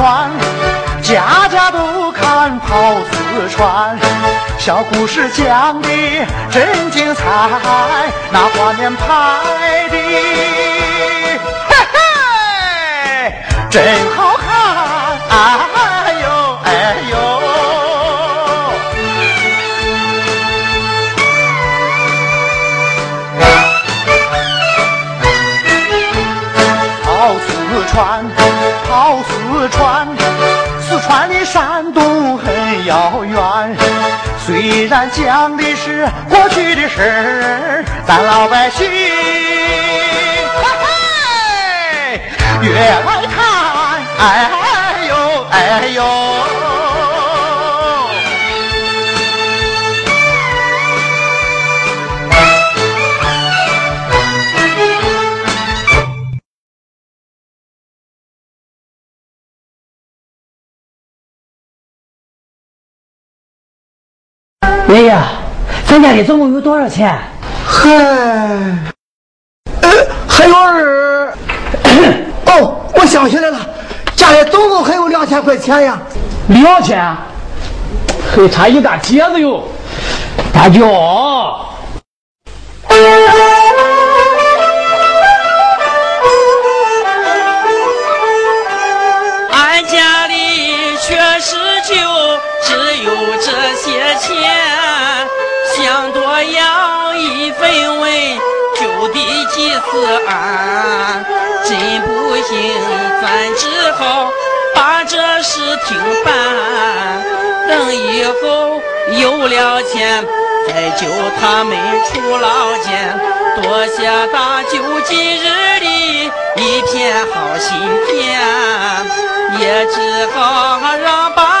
川，家家都看跑四川。小故事讲的真精彩，那画面拍的，嘿嘿，真好看，啊川，四川离山东很遥远。虽然讲的是过去的事儿，咱老百姓嘿嘿越爱看，哎呦哎呦。咱家里总共有多少钱？嗨，呃，还有二，哦，我想起来了，家里总共还有两千块钱呀。两千，还差一大截子哟。大舅，俺家里确实就只有这些钱，想多要一分文就得急死俺，真不行，咱只好把这事停办，等以后有了钱再救他们出牢监，多谢大舅今日的一片好心田，也只好让爸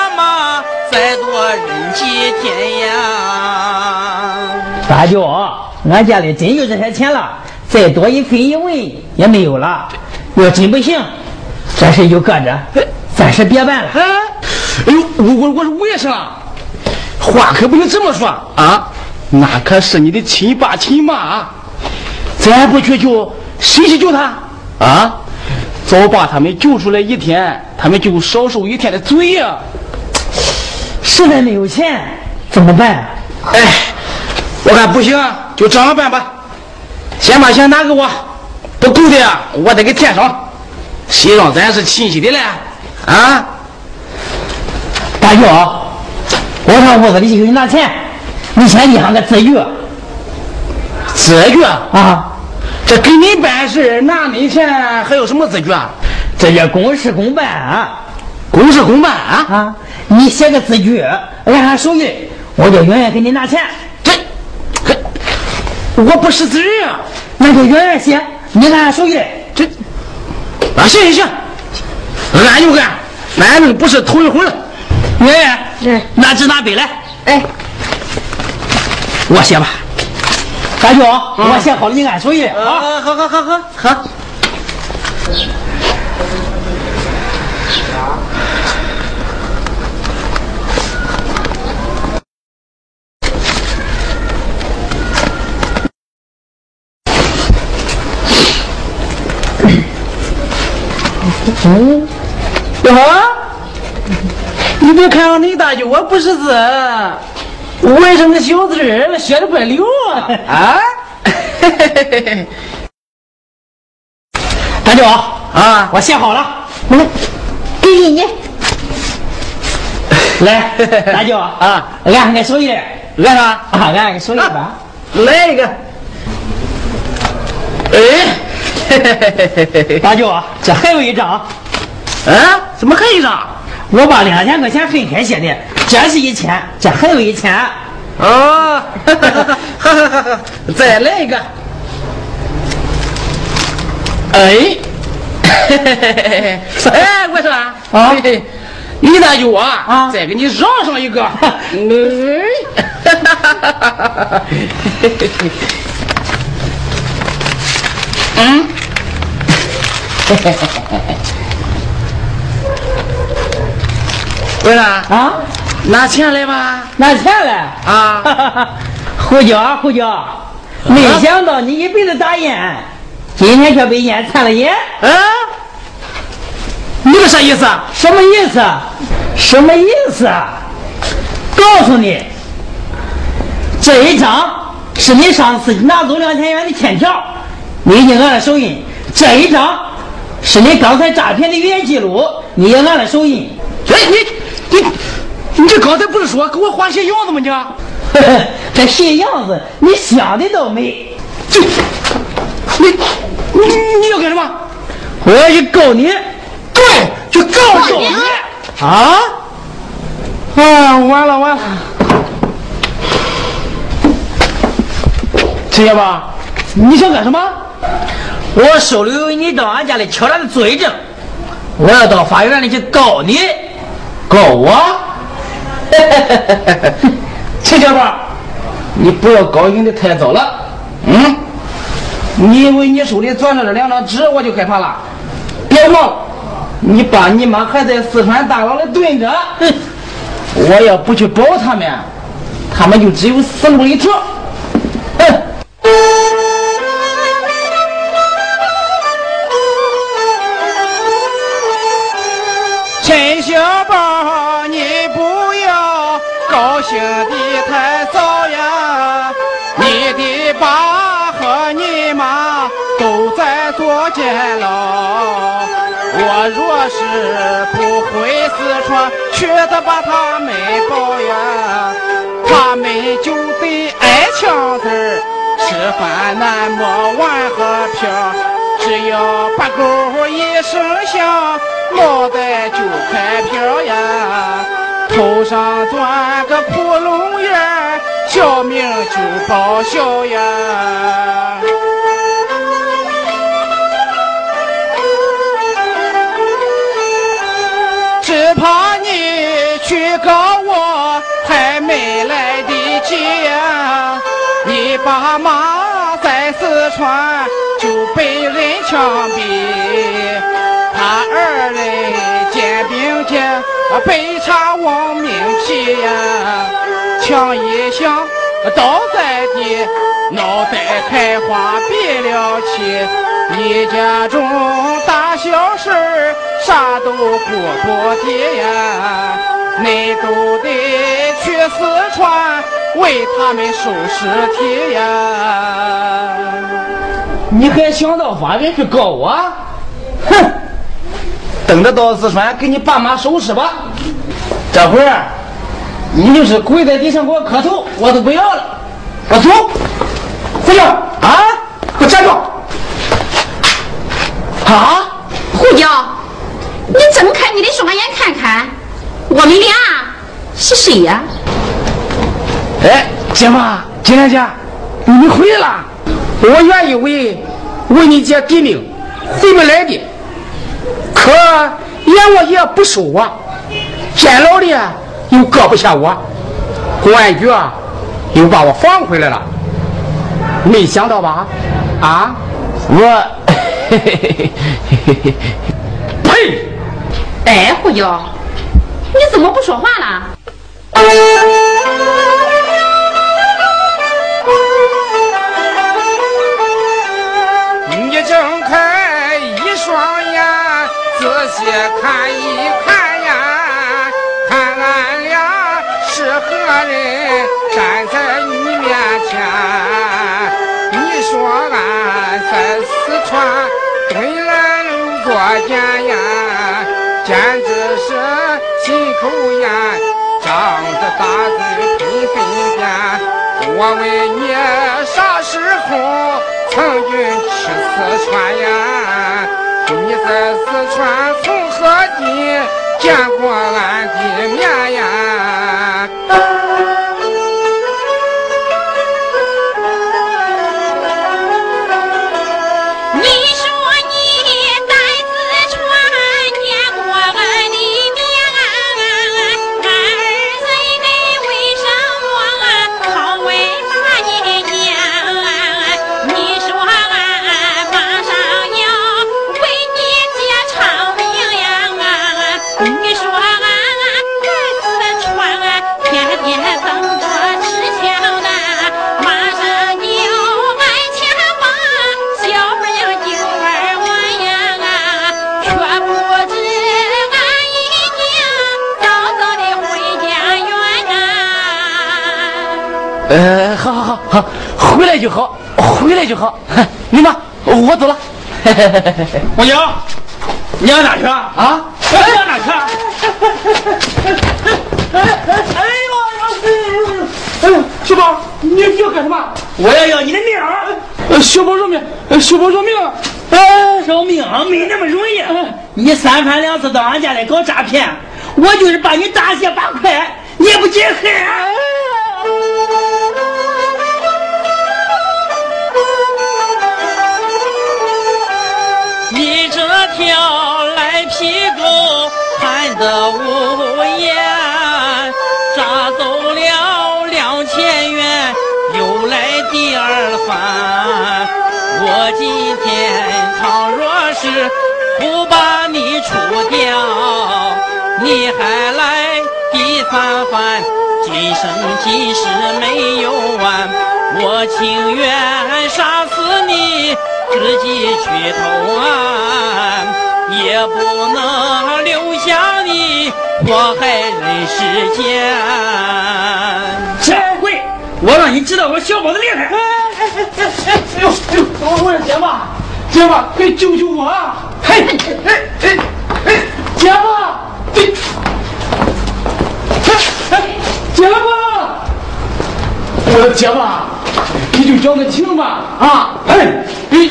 妈再多忍几天呀。大舅，俺家里真有这些钱了，再多一分一文也没有了。要真不行，这事就搁着，暂时别办了。哎，哎呦，我我我说为啥？话可不能这么说啊！那可是你的亲爸亲妈啊，咱不去救，谁去救他啊？早把他们救出来一天，他们就少受一天的罪呀、实在没有钱怎么办？哎，我看不行，就这样办吧。先把钱拿给我，不够的，我得给添上。谁让咱是亲戚的嘞？啊？大舅，我上屋子里去给你拿钱，你先立上个字据字据啊？啊。这给你办事拿你钱，还有什么字据啊？这叫公事公办啊！公事公办啊？啊，你写个字据，按上手印，我就永远给你拿钱。这，这，我不识字儿啊！那就永远写，你按上手印。这，啊，行行行，俺就按，反正不是头一回了。圆圆，拿纸拿笔来。哎，我写吧。大舅，我写好了，你按手印啊。啊，好好好好好。嗯，啊！你别看我你大舅，我不识字，为什么小字儿写的怪溜啊？啊！大舅啊我写好了。来，给给你，来，大舅啊，按上个手印，来啥？啊，按个手印吧。来一个。哎，大舅啊，这还有一张，啊？怎么还一张？我把两千块钱分开写的，这是一千，这还有一千。哦，再来一个。哎，哎，我说啊，啊你大舅啊，啊再给你让上一个。嗯。为了？啊，拿钱来吧。拿钱来啊！胡椒胡椒，没想到你一辈子打烟，今天却被烟残了眼，啊？你个啥意思啊？什么意思？什么意思？告诉你，这一张是你上次拿走两千元的欠条，你已经按了手印；这一张是你刚才诈骗的语音记录，你也拿了手印。哎，你你你这刚才不是说给我画些样子吗？你 这些样子你想的倒美。这你你你要干什么？我要去告你对，就告诉你啊！啊！完了完了，陈家吧，你想干什么？我手里有你到俺家里敲诈的罪证，我要到法院里去告你。告我？陈小宝，你不要高兴的太早了。嗯，你以为你手里攥着这两张纸我就害怕了？别忘了，你爸你妈还在四川大牢里蹲着。哼，我要不去保他们，他们就只有死路一条。哼。宝，你不要高兴的太早呀！你的爸和你妈都在坐监牢。我若是不回四川，去的把他们抱呀，他们就得挨枪子，吃饭难没碗和瓢。只要把狗一声响，脑袋就开瓢呀，头上钻个窟窿眼，小命就报销呀。只怕你去告我还没来得及呀，你爸妈在四川啊被查亡命皮呀，枪一响倒在地，脑袋开花闭了气。一家中大小事儿啥都顾不得呀，恁都得去四川为他们收尸体呀。你还想到法院去告我？哼！等着到四川给你爸妈收尸吧。这会儿你就是跪在地上给我磕头，我都不要了。我走，回去啊！给我站住！啊！胡椒，你睁开你的双眼看看，我们俩是谁呀？哎，姐妈，金莲姐，你回来了。我原以为为你姐抵命回不来的，可阎王爷不收我，监牢里又搁不下我，公安局啊又把我放回来了。没想到吧？啊，我，呸！哎，胡椒，你怎么不说话了？心口炎，张着大嘴喷粪便。我问你啥时候曾经去四川呀？你在四川从何地见过俺的面呀？就好，回来就好。你妈，我走了。红娘，你要哪去啊？啊？你要哪去啊？哎呦，哎呦，小宝，你你要干什么？我要要你的命！呃，小宝饶命！呃，小宝饶命！哎，饶命啊没那么容易。你三番两次到俺家来搞诈骗，我就是把你大卸八块，你也不解恨。条赖皮狗贪得无厌，诈走了两千元，又来第二番。我今天倘若是不把你除掉，你还来第三番，今生今世没有完。我情愿杀死你。自己去投案，也不能留下你祸害人世间。这回我让你知道我小宝的厉害！哎哎哎哎哎呦哎呦，我我说姐夫，姐夫，快救救我啊！嘿，哎哎哎，姐夫，对，哎哎，姐夫，我的姐夫，你就讲个情吧啊！哎哎。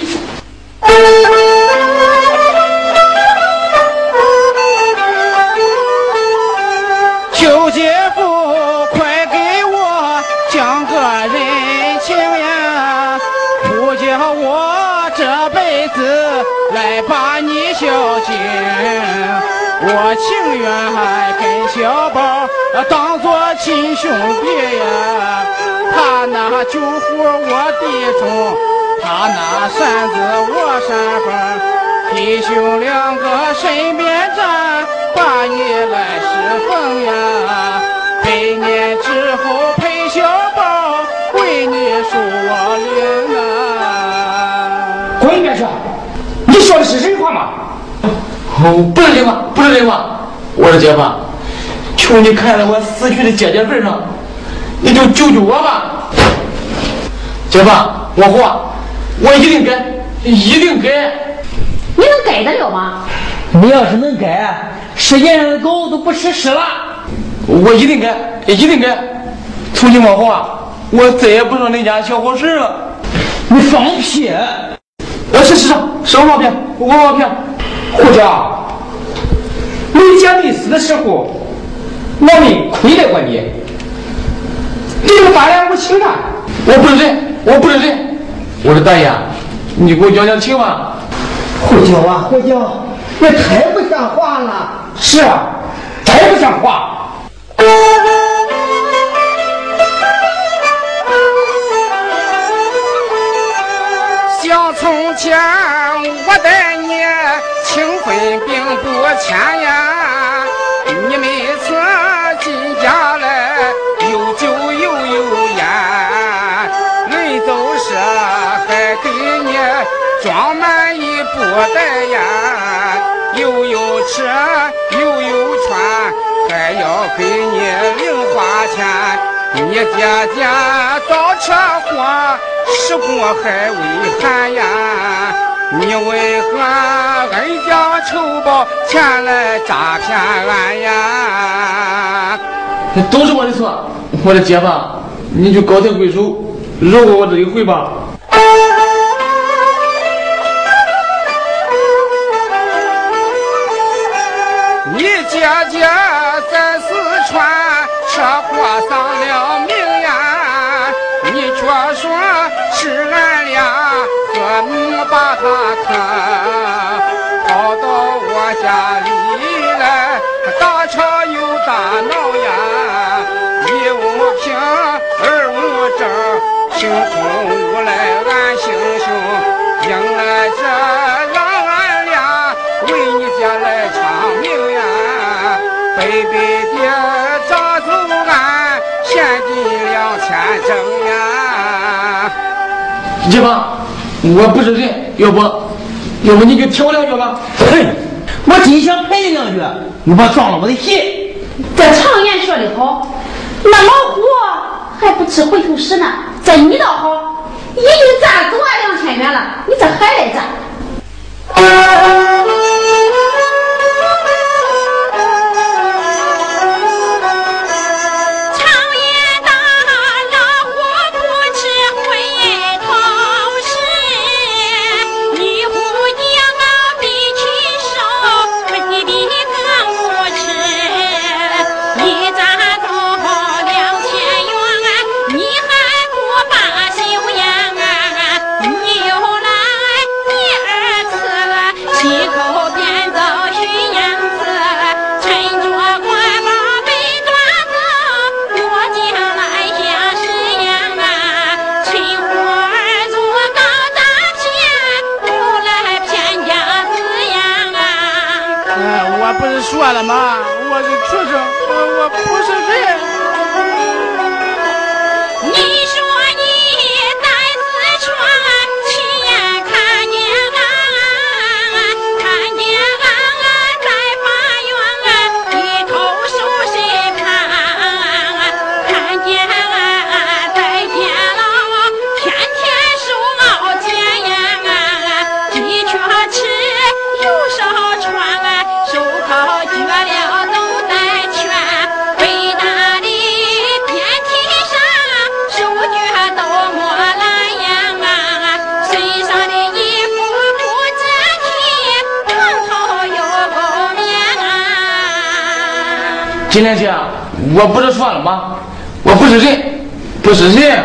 求姐夫，快给我讲个人情呀！不叫我这辈子来把你孝敬，我情愿跟小宝当做亲兄弟呀！他那酒壶我弟兄，他那扇子我扇风，弟兄两个身边站，把你来侍奉呀！百年之后陪小宝，为你树我灵啊！滚一边去！你说的是人话吗？哦，不是人话，不是人话。我说姐夫，求你看在我死去的姐姐份上，你就救救我吧。姐夫，我活，我一定改，一定改。你能改得了吗？你要是能改，世界上的狗都不吃屎了。我一定改，一定改。从今往后啊，我再也不上恁家小伙食了。你放屁！呃，是是是，是我毛病，我毛病。胡家，你姐没死的时候，我没亏待过你，你就大言无情了！我不是人，我不是人。我说大爷，你给我讲讲情吧。胡椒啊，胡椒，也太不像话了。是啊，太不像话。想从前我待你情分并不浅呀，装满一布袋烟，又有吃又有穿，还要给你零花钱。你姐姐早车祸，事故还未寒呀，你为何恩将仇报，前来诈骗俺呀？都是我的错，我的姐夫，你就高抬贵手，饶过我这一回吧。姐姐在四川车祸丧了命呀，你却说是俺俩和睦把他看，金两千整呀。姐夫，我不是人，要不，要不你就挑两句吧。嘿，我真想赔你两句，你别撞了我的鞋。这常言说得好，那老虎还不吃回头食呢，这你倒好，已经站走啊两千元了，你这还来站？金莲姐，我不是说了吗？我不是人，不是人。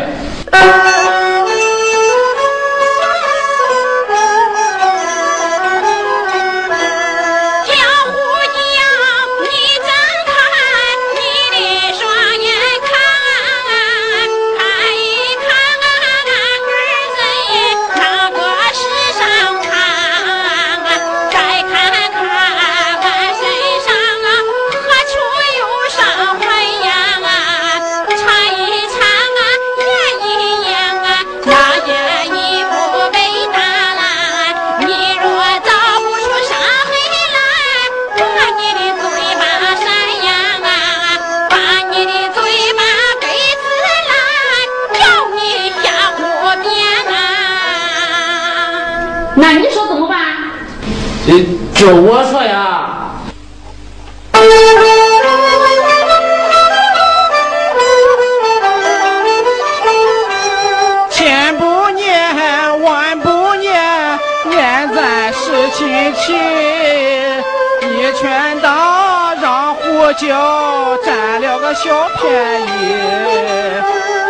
小便宜，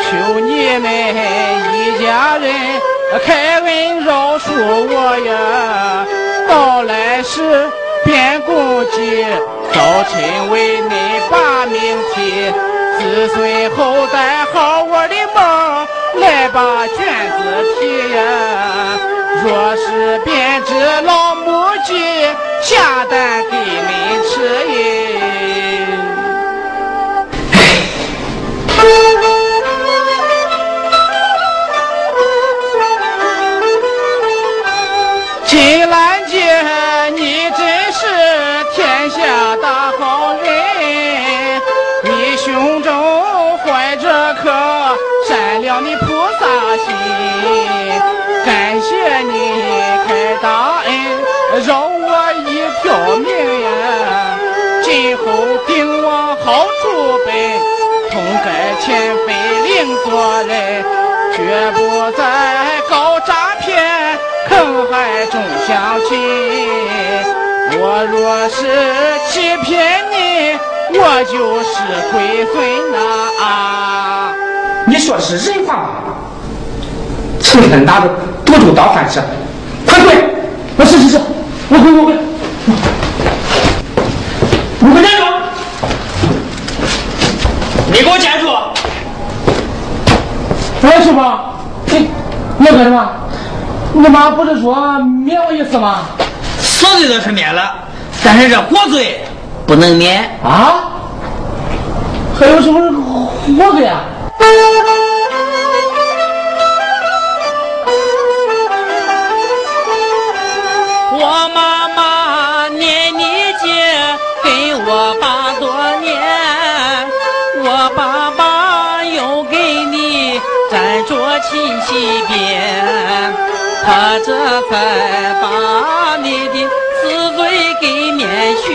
求你们一家人开恩饶恕我呀！到来时变公鸡，早亲为恁把命提，子孙后代好我的梦，来把卷子提呀！若是变只老母鸡，下蛋给恁吃耶。来，绝不再搞诈骗，坑害众乡亲。我若是欺骗你，我就是龟孙呐！啊你说的是人话吗？成天拿着赌注当饭吃，快滚！我是是是，我滚我滚！你给我站住！你给我站住！哎，师傅，你你要干什么？你妈不是说免我一次吗？死罪倒是免了，但是这活罪不能免啊！还有什么活罪啊？我妈妈念你姐跟我爸多年，亲戚。边，他这才把你的死罪给免去，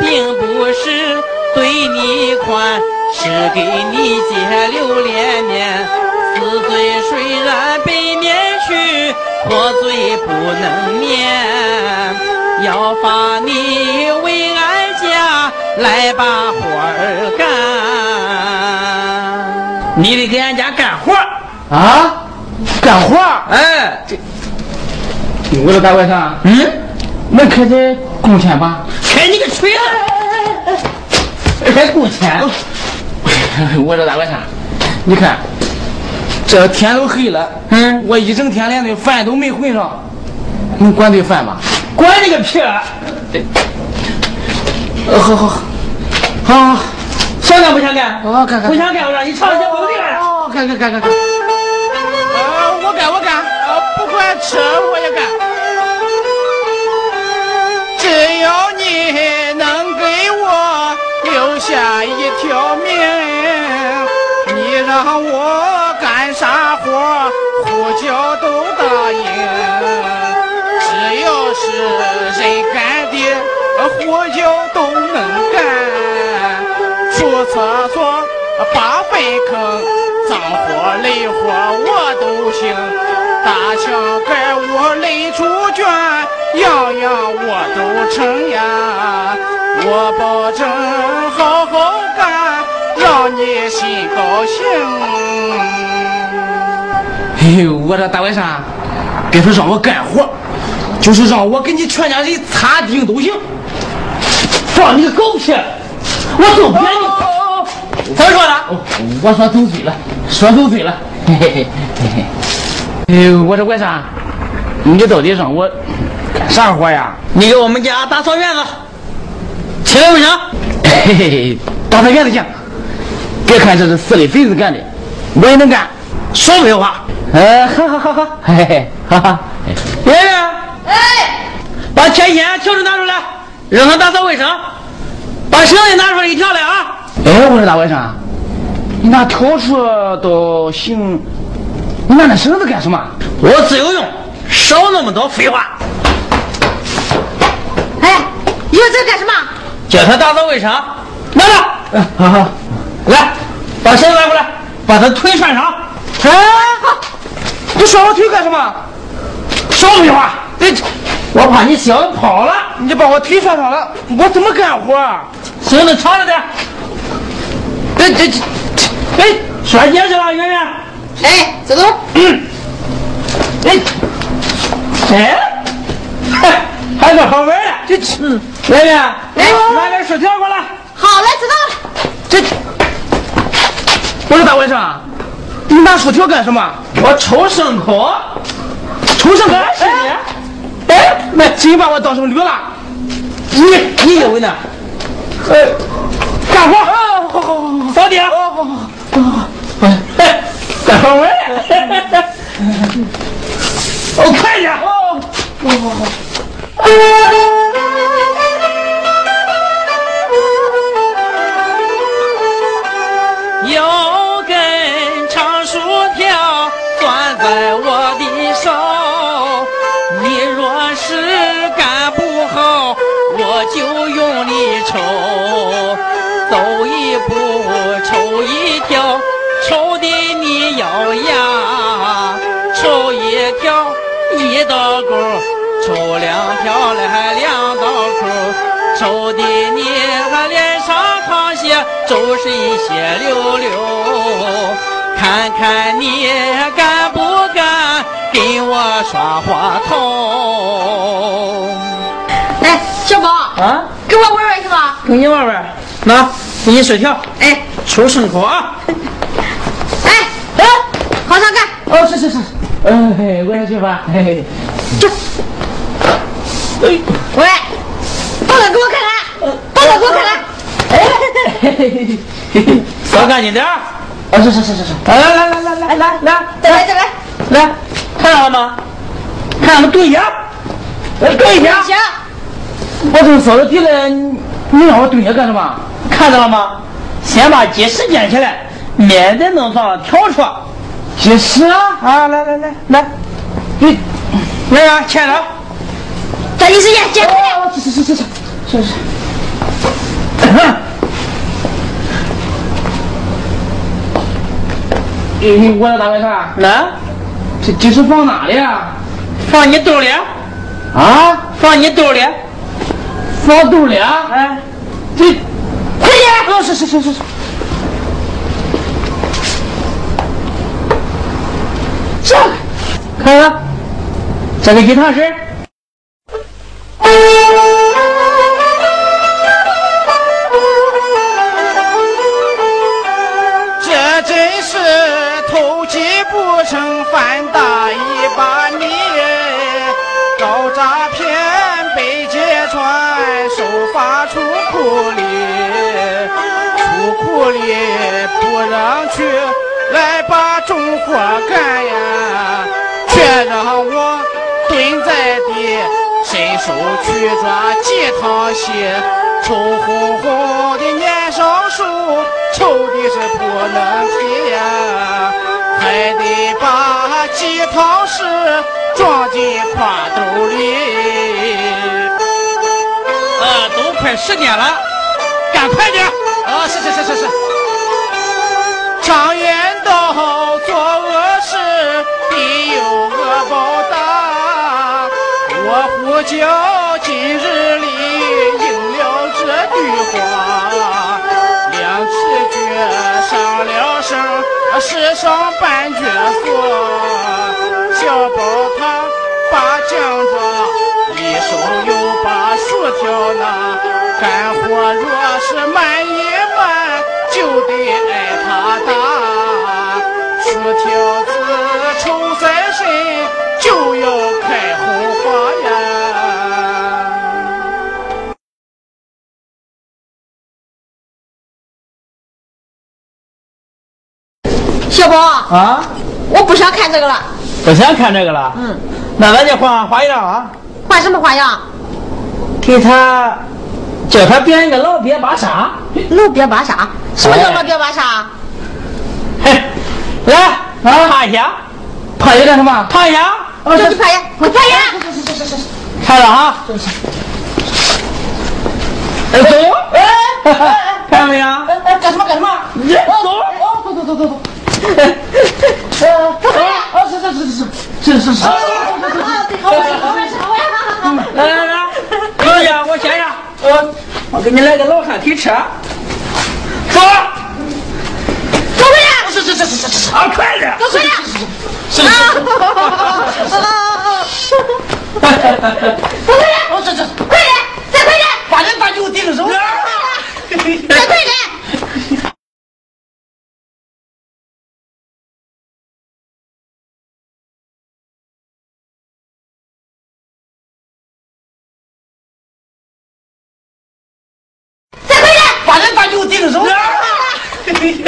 并不是对你宽，是给你减留连年。死罪虽然被免去，活罪不能免，要罚你为俺家来把活儿干。你得给俺家干活啊，干活哎，这我说大外甥，嗯，那可得工钱吧？开你个锤子！还工钱？我说大外甥，你看。这天都黑了，嗯，我一整天连顿饭都没混上，你管顿饭吧？管你个屁！呃，好好好，好，想干不想干？我，干干。不想干，我让你尝尝工地来。哦，干干干干干。啊，我干我干，啊，不管吃我也干。只要你能给我留下一条命，你让我干。啥活呼叫都答应，只要是人干的呼叫都所、扒粪坑、脏活累活我都行。大墙盖屋垒猪圈，样样我都成呀。我保证好好干，让你心高兴。嘿嘿我这大外甥，别说让我干活，就是让我给你全家人擦腚都行。放你个狗屁！我走偏你。怎么说的？我说走嘴了，说走嘴了。嘿嘿嘿嘿嘿。哎，我说外甥，你到底让我干啥活呀？你给我们家打扫院子，起来不行。嘿嘿嘿，打扫院子行。别看这是死里肥子干的，我也能干。少废话。哎，好好好好，嘿嘿，哈哈。爷爷，哎，把铁锨、笤帚拿出来，让他打扫卫生。把绳子拿出来一条来啊！你拿笤帚都行，你拿那绳子干什么？我自有用，少那么多废话。哎，你要这干什么？叫他打扫卫生。拿着，好好，来，把绳子拿过来，把他腿拴上。哎，好。你拴我腿干什么？少废话！这，我怕你小子跑了，你就把我腿拴上了，我怎么干活？绳子长着点。这这这，哎，拴结去了，圆圆。哎，走走。嗯。哎，哎，还还个好玩的。这，嗯，圆圆，来拿点薯条过来。好嘞，知道了。这，我说大外甥。你拿薯条干什么？我抽牲口，抽牲口。哎，哎，那真把我当成驴了。你你以为呢？哎，干活。好好好好，扫地好好好哎哎拐弯我快点好好好抽两条来两道口，抽的你还脸上淌血，周身血溜溜。看看你敢不敢跟我耍滑头？来，小宝啊，跟我玩玩行吗？跟你玩玩，那给你薯条，哎，抽牲口啊！哎，哎，好上干！哦，是是是，哎，我也去吧。嘿嘿，这，哎，喂，报表给我看看，报表给我看看。扫干净点儿。啊，是是是是是。来来来来来来来再来再来。来，看到了吗？看俺们拖鞋。来鞋。拖。我正扫着地呢，你让我蹲下干什么？看到了吗？先把鸡屎捡起来，免得弄脏笤出。鸡屎啊！啊，来来来来，你来啊，牵着。抓紧时间，接快点。是是是是是是是。你我这咋回事？来，这这是放哪里啊？放你兜里，啊？放你兜里。放兜里啊？哎，这快点！哦，是是是是是。这看看，这个一趟是。这真是偷鸡不成反打一把米，搞诈骗被揭穿，手法出库里，出库里不让去，来把重活干呀，却让我蹲在地，伸手去抓几趟戏，臭烘烘的年少手，臭的是不能提呀，还得把几趟屎装进挎兜里。呃，都快十点了，赶快点。啊，是是是是是。常言我呼叫今日里应了这句话，两尺脚上了身，世上半角锁。小宝他把奖状，一手又把薯条拿，干活若是慢一慢，就得挨他打。薯条小宝，啊，我不想看这个了。不想看这个了。嗯，那咱就换花样啊，换什么花样？给他叫他编一个老鳖巴沙。老鳖巴沙？什么叫老鳖巴沙？嘿，来，看一下，趴一干什么？趴一下，叫你拍呀，我趴下。看了啊。哎，走，哎，看到没有？哎，干什么干什么？走，走走走走走。走开呀！啊，是是是是是是是。好，我我我来来来，老爷，我先上，我我给你来个老汉推车，走，走开呀！是是是是是是。啊，快点，走开呀！是是是。走开呀！哦，这这。快点，再快点，把人把牛顶手。再快点！再快点！把人把牛顶手。再快点！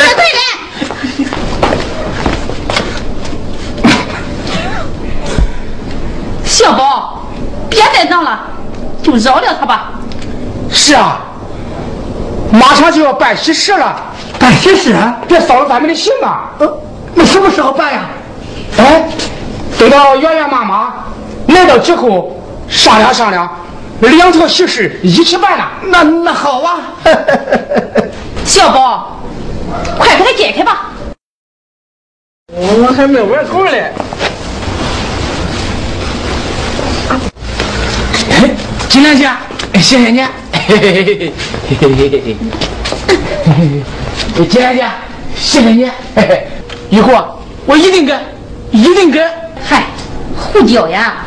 小宝，别再闹了，就饶了他吧。是啊，马上就要办喜事了，办喜事啊？别扫了咱们的兴啊！呃，那什么时候办呀？哎，等到圆圆妈妈来到之后，商量商量，两条喜事一起办了。那那好啊。小宝，快给他解开吧。我还没玩够嘞。哎，金莲姐，谢谢你。嘿嘿嘿嘿嘿嘿嘿嘿嘿。金莲姐，谢谢你。以后啊，我一定跟，一定跟。嗨，胡椒呀！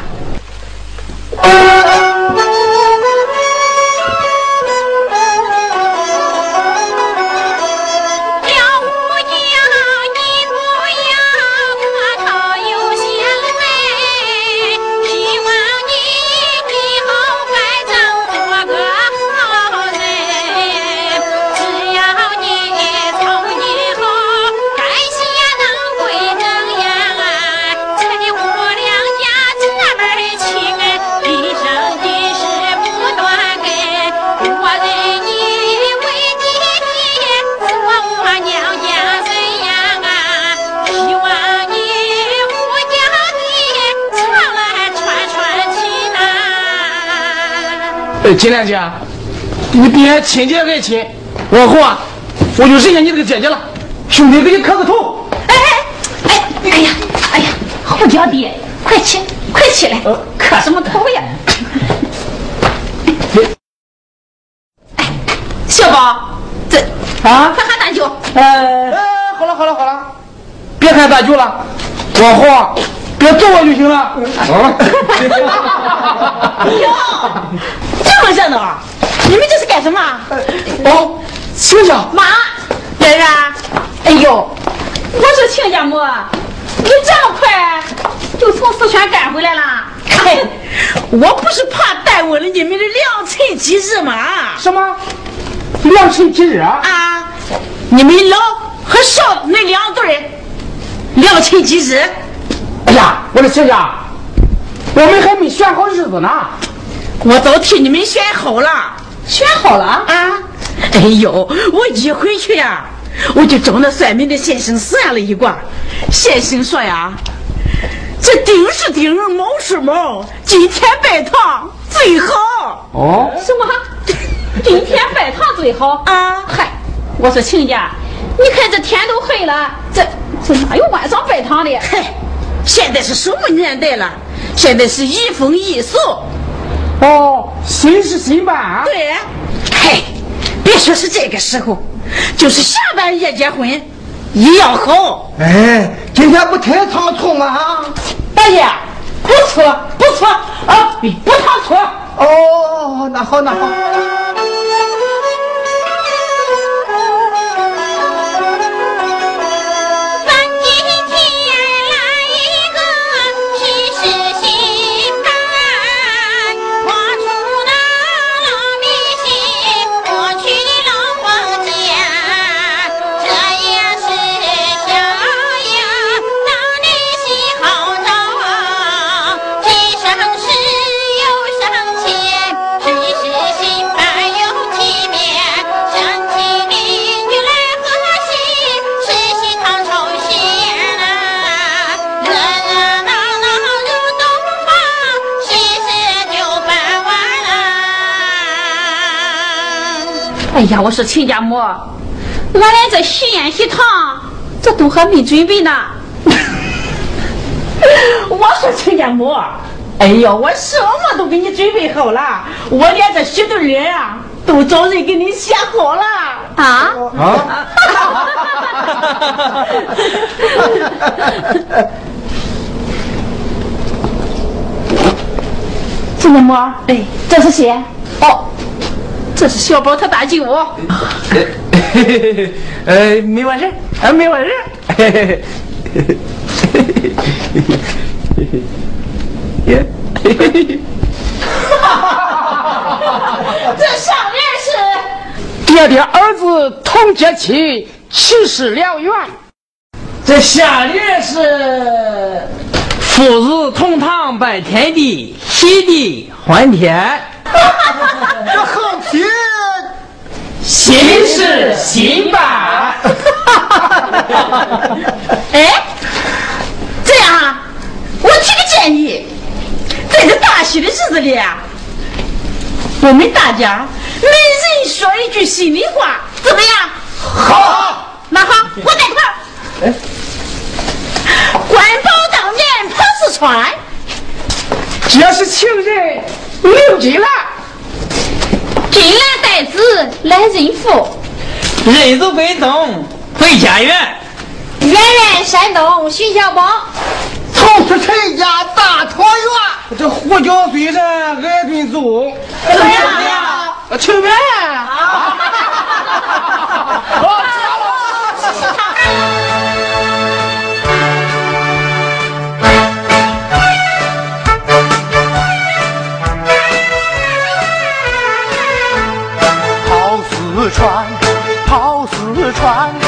呃，金莲姐，你比俺亲姐还亲，往后啊，我就认下你这个姐姐了。兄弟，给你磕个头。哎哎哎，哎呀哎呀，胡家弟，快起快起来，磕什么头呀？哎，小宝，这啊快喊大舅。呃，哎，好了好了好了，别喊大舅了，往后啊，别揍我就行了。啊。哟，这么热闹，你们这是干什么？哦，亲家，妈，然然，哎呦，我说亲家母，你这么快就从四川赶回来了？嘿，我不是怕耽误了你们的良辰吉日吗？什么？良辰吉日啊？啊，你们老和少那两对儿良辰吉日，哎呀，我的亲家，我们还没选好日子呢。我都替你们选好了。选好了啊？哎呦，我一回去呀，我就找那算命的先生算了一卦。先生说呀，这丁是丁，卯是卯，今天拜堂最好。哦，什么？今天拜堂最好啊？嗨，我说亲家，你看这天都黑了，这这哪有晚上拜堂的？嗨，现在是什么年代了？现在是移风易俗。哦，新是新办啊。对，嘿，别说是这个时候，就是下半夜结婚一样好。哎，今天不太仓促吗？大爷，不错不错啊，不唐突。哦，那好那好。哎呀，我说亲家母，俺连这喜宴喜糖这都还没准备呢。我说亲家母，哎呀，我什么都给你准备好了，我连这许对人啊都找人给你写好了啊。啊，亲家母，哎，这是谁？哦，这是小宝他大舅。呃，没完事儿，啊，没完事儿。耶，这上联是爹爹儿子同结亲，其实良缘。这下联是父子同堂拜天地，喜地欢天。这横批新事新办。哎，这样啊，我提个建议，在这大喜的日子里啊，我们大家每人说一句心里话，怎么样？好，那好，我带头。哎官保当年跑四川，这是情人刘金兰，金兰带子来认父，人走北东回家园。远远山东寻小宝。从此陈家大团圆。这胡椒虽然挨顿揍，怎么样？啊，情愿。他 船